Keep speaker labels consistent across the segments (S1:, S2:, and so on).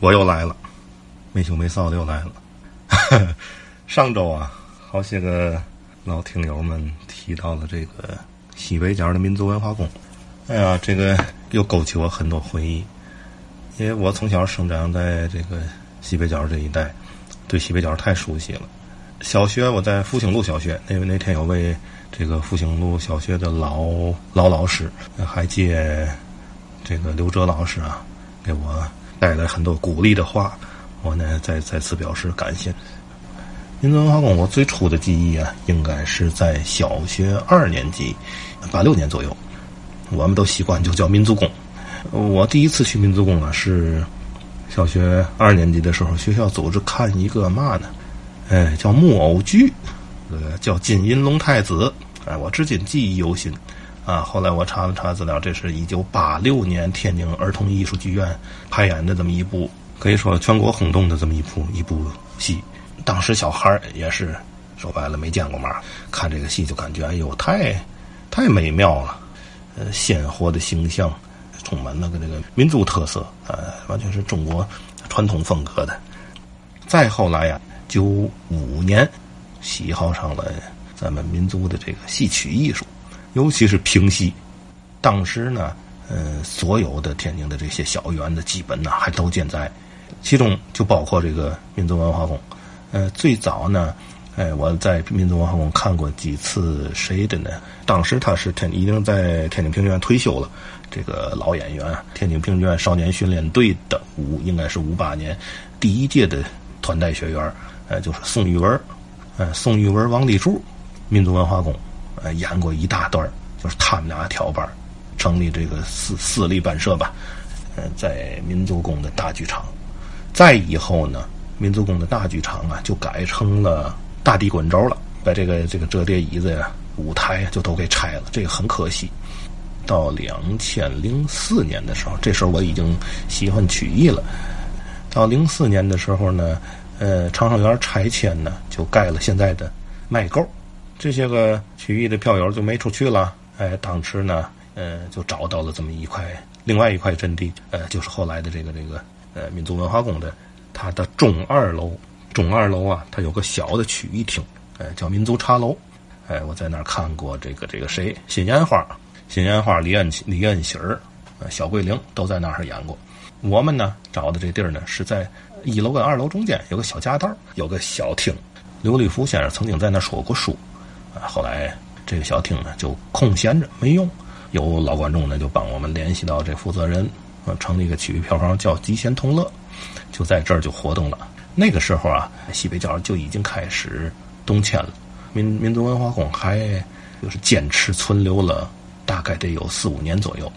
S1: 我又来了，没羞没臊的又来了。上周啊，好些个老听友们提到了这个西北角的民族文化宫，哎呀，这个又勾起我很多回忆，因为我从小生长在这个西北角这一带，对西北角太熟悉了。小学我在复兴路小学，那那天有位这个复兴路小学的老老老师，还借这个刘哲老师啊，给我带来很多鼓励的话，我呢再再次表示感谢。民族文化宫，我最初的记忆啊，应该是在小学二年级，八六年左右，我们都习惯就叫民族宫。我第一次去民族宫啊，是小学二年级的时候，学校组织看一个嘛呢？哎，叫木偶剧，呃，叫《金银龙太子》。哎，我至今记忆犹新。啊，后来我查了查资料，这是一九八六年天津儿童艺术剧院排演的这么一部，可以说全国轰动的这么一部一部戏。当时小孩也是说白了没见过嘛，看这个戏就感觉哎呦太太美妙了，呃，鲜活的形象，充满那个这个民族特色，呃，完全是中国传统风格的。再后来呀，九五年喜好上了咱们民族的这个戏曲艺术，尤其是平西。当时呢，呃，所有的天津的这些小园子基本呢还都健在，其中就包括这个民族文化宫。呃，最早呢，哎，我在民族文化宫看过几次谁的呢？当时他是天已经在天津评剧院退休了，这个老演员，天津评剧院少年训练队的五，应该是五八年第一届的团代学员，呃，就是宋玉文，呃，宋玉文、王立柱，民族文化宫，呃，演过一大段儿就是他们俩挑班儿成立这个私私立班社吧，呃，在民族宫的大剧场，再以后呢。民族宫的大剧场啊，就改成了大地滚轴了，把这个这个折叠椅子呀、舞台就都给拆了，这个很可惜。到两千零四年的时候，这时候我已经喜欢曲艺了。到零四年的时候呢，呃，长生园拆迁呢，就盖了现在的麦沟，这些个曲艺的票友就没出去了。哎，当时呢，呃，就找到了这么一块另外一块阵地，呃，就是后来的这个这个呃民族文化宫的。它的中二楼，中二楼啊，它有个小的曲艺厅，哎，叫民族茶楼，哎，我在那儿看过这个这个谁，新烟花，新烟花，李恩李恩喜儿，小桂玲都在那儿演过。我们呢找的这地儿呢是在一楼跟二楼中间有个小夹道，有个小厅。刘立福先生曾经在那儿说过书，后来这个小厅呢就空闲着没用，有老观众呢就帮我们联系到这负责人，啊，成立一个曲艺票房叫极贤同乐。就在这儿就活动了。那个时候啊，西北角就已经开始动迁了。民民族文化宫还就是坚持存留了，大概得有四五年左右。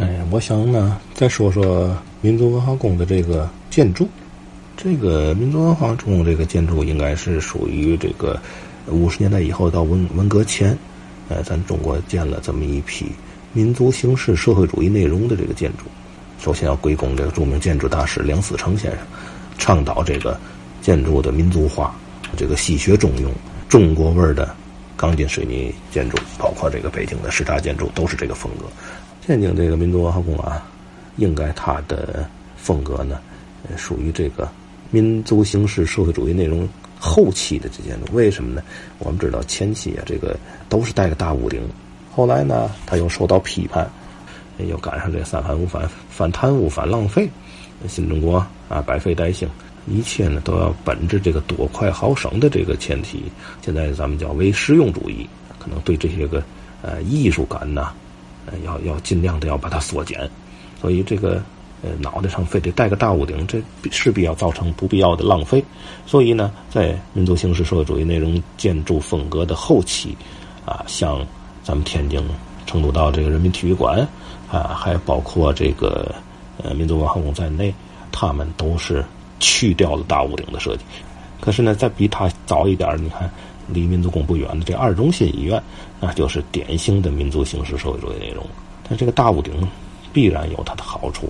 S1: 哎，我想呢，再说说民族文化宫的这个建筑。这个民族文化宫这个建筑应该是属于这个五十年代以后到文文革前，呃，咱中国建了这么一批民族形式社会主义内容的这个建筑。首先要归功这个著名建筑大师梁思成先生，倡导这个建筑的民族化，这个西学中用，中国味儿的钢筋水泥建筑，包括这个北京的十大建筑都是这个风格。天津这个民族文化宫啊，应该它的风格呢，属于这个民族形式社会主义内容后期的这建筑。为什么呢？我们知道前期啊，这个都是带个大屋顶，后来呢，他又受到批判。又赶上这三反五反反贪污反浪费，新中国啊百废待兴，一切呢都要本着这个多快好省的这个前提。现在咱们叫唯实用主义，可能对这些个呃艺术感呐，呃要要尽量的要把它缩减。所以这个呃脑袋上非得戴个大屋顶，这势必要造成不必要的浪费。所以呢，在民族形式社会主义内容建筑风格的后期，啊，像咱们天津成都道这个人民体育馆。啊，还包括这个呃民族文化宫在内，他们都是去掉了大屋顶的设计。可是呢，再比它早一点你看离民族宫不远的这二中心医院，那就是典型的民族形式社会主义内容。但这个大屋顶必然有它的好处，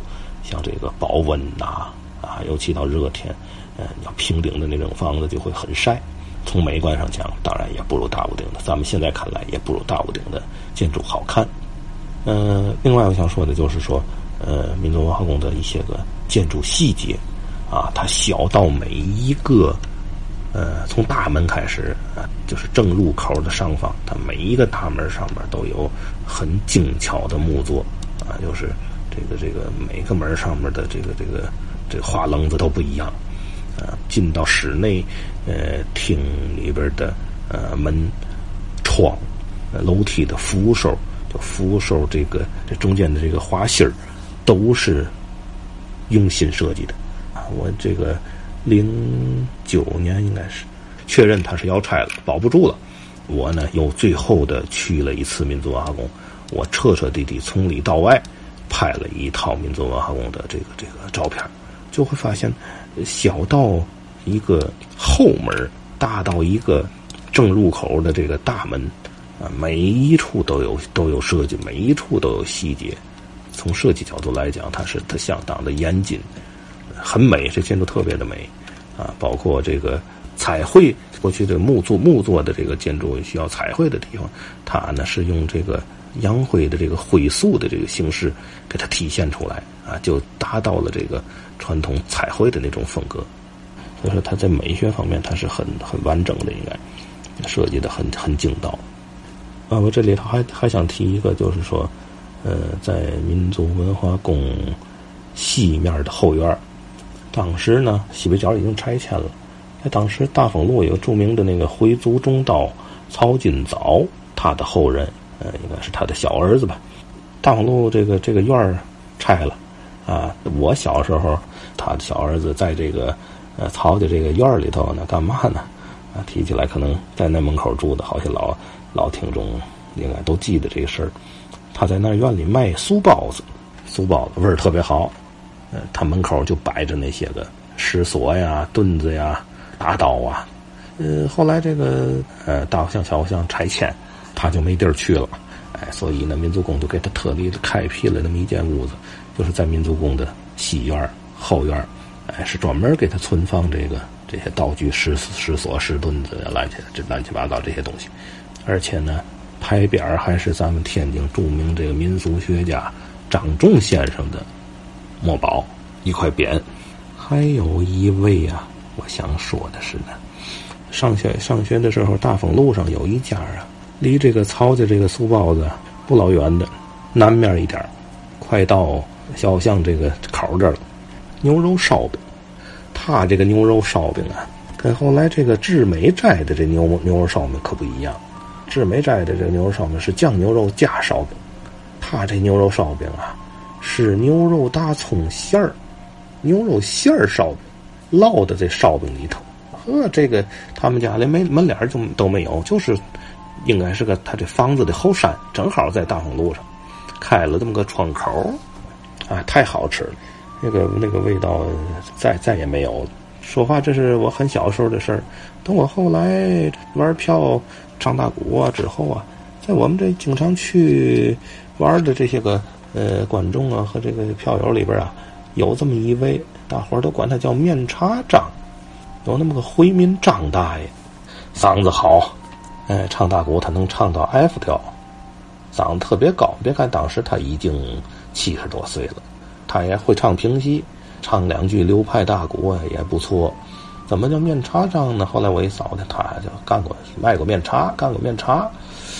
S1: 像这个保温呐，啊，尤其到热天，嗯，要平顶的那种房子就会很晒。从美观上讲，当然也不如大屋顶的。咱们现在看来，也不如大屋顶的建筑好看。嗯，另外我想说的就是说，呃，民族文化宫的一些个建筑细节，
S2: 啊，它小到每一个，呃，从大门开始啊，就是正入口的上方，它每一个大门上面都有很精巧的木作啊，就是这个这个每个门上面的这个这个这个花棱子都不一样啊。进到室内，呃，厅里边的呃门窗、楼梯的扶手，就扶手这个这中间的这个花心儿，都是用心设计的啊。我这个零九年应该是确认它是要拆了，保不住了。我呢又最后的去了一次民族文化宫，我彻彻底底从里到外拍了一套民族文化宫的这个这个照片，就会发现小到一个后门，大到一个正入口的这个大门啊，每一处都有都有设计，每一处都有细节。从设计角度来讲，它是它相当的严谨。很美，这建筑特别的美，啊，包括这个彩绘，过去的木做木做的这个建筑需要彩绘的地方，它呢是用这个洋灰的这个灰塑的这个形式给它体现出来，啊，就达到了这个传统彩绘的那种风格。所以说，它在美学方面它是很很完整的，应该设计的很很精到。啊，我这里头还还想提一个，就是说，呃，在民族文化宫西面的后院当时呢，西北角已经拆迁了。在当时，大丰路有著名的那个回族中刀曹金藻，他的后人，呃，应该是他的小儿子吧。大丰路这个这个院儿拆了，啊，我小时候，他的小儿子在这个呃曹家这个院儿里头呢，干嘛呢？啊，提起来可能在那门口住的好些老老听众应该都记得这个事儿。他在那院里卖酥包子，酥包子味儿特别好。呃，他门口就摆着那些个石锁呀、墩子呀、大刀啊。呃，后来这个呃大佛像、小佛像拆迁，他就没地儿去了。哎，所以呢，民族宫就给他特地开辟了那么一间屋子，就是在民族宫的西院后院哎，是专门给他存放这个这些道具、石石锁、石墩子呀、乱七这乱七八糟这些东西。而且呢，牌匾还是咱们天津著名这个民俗学家张仲先生的。墨宝一块匾，还有一位啊，我想说的是呢，上学上学的时候，大丰路上有一家啊，离这个曹家这个素包子不老远的，南面一点快到小巷这个口这儿了。牛肉烧饼，他这个牛肉烧饼啊，跟后来这个志美斋的这牛牛肉烧饼可不一样。志美斋的这个牛肉烧饼是酱牛肉加烧饼，他这牛肉烧饼啊。是牛肉大葱馅儿，牛肉馅儿烧饼，烙的这烧饼里头。呵，这个他们家连门门脸就都没有，就是应该是个他这房子的后山，正好在大丰路上开了这么个窗口，啊，太好吃了。那个那个味道再再也没有了。说话这是我很小时候的事儿，等我后来玩票唱大鼓啊之后啊，在我们这经常去玩的这些个。呃，观众啊和这个票友里边啊，有这么一位，大伙儿都管他叫面茶张，有那么个回民张大爷，嗓子好，哎，唱大鼓他能唱到 F 调，嗓子特别高。别看当时他已经七十多岁了，他也会唱评戏，唱两句流派大鼓啊也不错。怎么叫面茶张呢？后来我一扫他，他就干过卖过面茶，干过面茶，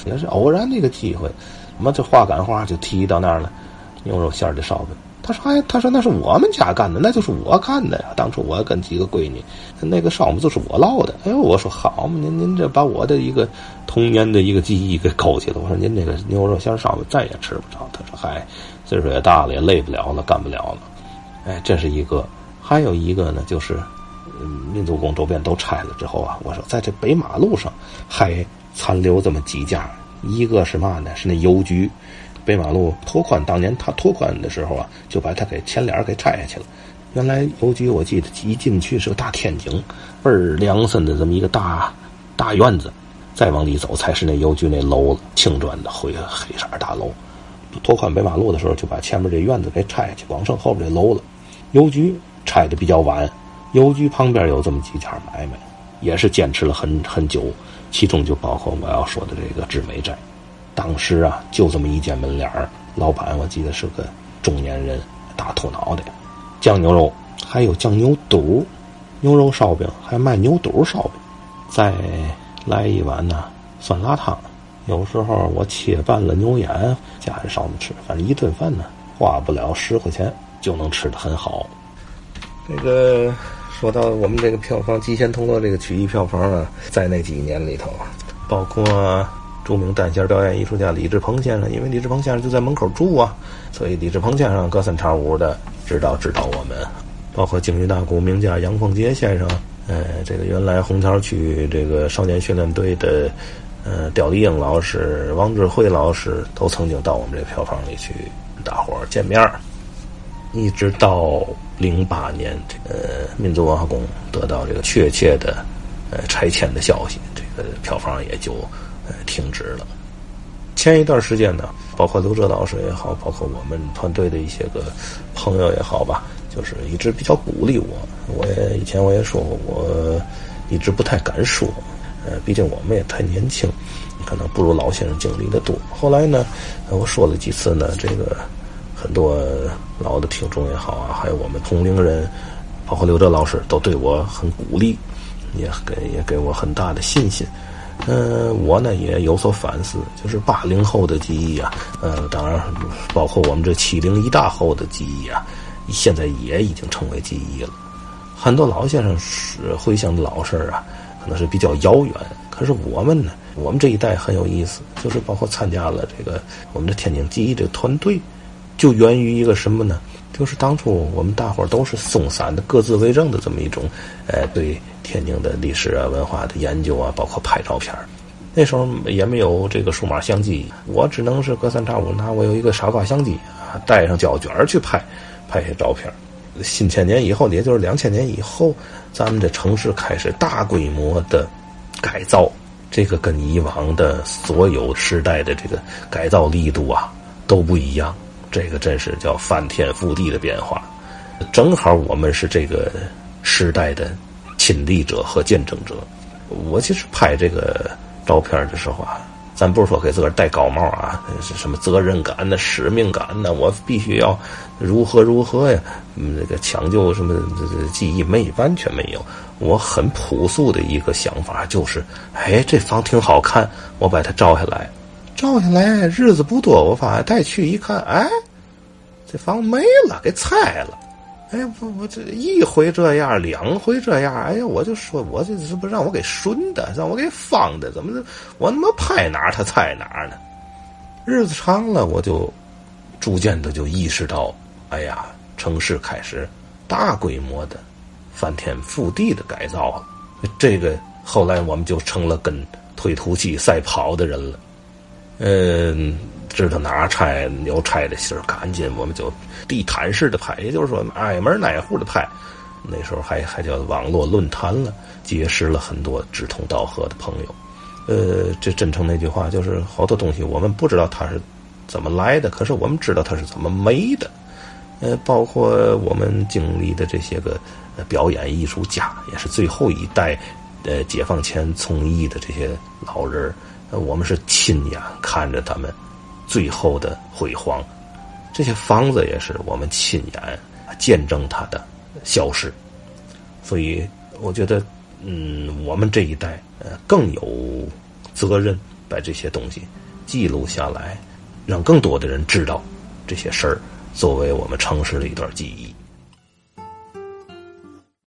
S2: 也是偶然的一个机会。怎么这话赶话就提到那儿了？牛肉馅的烧饼，他说：“哎，他说那是我们家干的，那就是我干的呀。当初我跟几个闺女，那个烧饼就是我烙的。哎呦，我说好嘛，您您这把我的一个童年的一个记忆给勾起了。我说您这个牛肉馅儿烧饼再也吃不着。他说：嗨，岁数也大了，也累不了了，干不了了。哎，这是一个，还有一个呢，就是嗯民族宫周边都拆了之后啊，我说在这北马路上还残留这么几家。”一个是嘛呢？是那邮局，北马路拓宽，当年他拓宽的时候啊，就把它给前脸给拆下去了。原来邮局我记得一进去是个大天井，倍儿凉森的这么一个大大院子，再往里走才是那邮局那楼了，青砖的灰黑色大楼。拓宽北马路的时候，就把前面这院子给拆下去，光剩后边这楼了。邮局拆的比较晚，邮局旁边有这么几家买卖，也是坚持了很很久。其中就包括我要说的这个志美斋，当时啊就这么一间门脸儿，老板我记得是个中年人，大秃脑袋，酱牛肉还有酱牛肚、牛肉烧饼，还卖牛肚烧饼。再来一碗呢酸辣汤。有时候我切半了牛眼，家人烧着吃。反正一顿饭呢，花不了十块钱就能吃的很好。这个说到我们这个票房，《极限同乐》这个曲艺票房啊，在那几年里头，包括著名单弦表演艺术家李志鹏先生，因为李志鹏先生就在门口住啊，所以李志鹏先生隔三差五的指导指导我们。包括京剧大鼓名家杨凤杰先生，呃，这个原来红桥区这个少年训练队的。呃，刁丽英老师、王志慧老师都曾经到我们这个票房里去，大伙儿见面儿。一直到零八年，呃，民族文化宫得到这个确切的呃拆迁的消息，这个票房也就停止了。前一段时间呢，包括刘哲老师也好，包括我们团队的一些个朋友也好吧，就是一直比较鼓励我。我也以前我也说过，我一直不太敢说。呃，毕竟我们也太年轻，可能不如老先生经历的多。后来呢，我说了几次呢，这个很多老的听众也好啊，还有我们同龄人，包括刘哲老师，都对我很鼓励，也给也给我很大的信心。嗯，我呢也有所反思，就是八零后的记忆啊，呃，当然包括我们这七零一大后的记忆啊，现在也已经成为记忆了。很多老先生是回想老事儿啊。可能是比较遥远，可是我们呢？我们这一代很有意思，就是包括参加了这个我们的天津记忆这个团队，就源于一个什么呢？就是当初我们大伙儿都是松散的、各自为政的这么一种，呃，对天津的历史啊、文化的研究啊，包括拍照片。那时候也没有这个数码相机，我只能是隔三差五拿我有一个傻瓜相机啊，带上胶卷去拍，拍些照片。新千年以后，也就是两千年以后，咱们的城市开始大规模的改造，这个跟以往的所有时代的这个改造力度啊都不一样，这个真是叫翻天覆地的变化。正好我们是这个时代的亲历者和见证者。我其实拍这个照片的时候啊。咱不是说给自个儿戴高帽啊，是什么责任感呢、使命感呢？我必须要如何如何呀？那个抢救什么这这记忆没完全没有。我很朴素的一个想法就是，哎，这房挺好看，我把它照下来。照下来日子不多，我发现带去一看，哎，这房没了，给拆了。哎，不不，这一回这样，两回这样，哎呀，我就说，我这是不让我给顺的，让我给方的，怎么？我他妈拍哪，他猜哪呢？日子长了，我就逐渐的就意识到，哎呀，城市开始大规模的翻天覆地的改造了。这个后来我们就成了跟推土机赛跑的人了。嗯。知道哪儿拆有拆的信儿，赶紧我们就地毯式的拍，也就是说挨门挨户的拍。那时候还还叫网络论坛了，结识了很多志同道合的朋友。呃，这真诚那句话就是，好多东西我们不知道它是怎么来的，可是我们知道它是怎么没的。呃，包括我们经历的这些个表演艺术家，也是最后一代呃解放前从艺的这些老人，我们是亲眼看着他们。最后的辉煌，这些房子也是我们亲眼见证它的消失，所以我觉得，嗯，我们这一代呃更有责任把这些东西记录下来，让更多的人知道这些事儿，作为我们城市的一段记忆。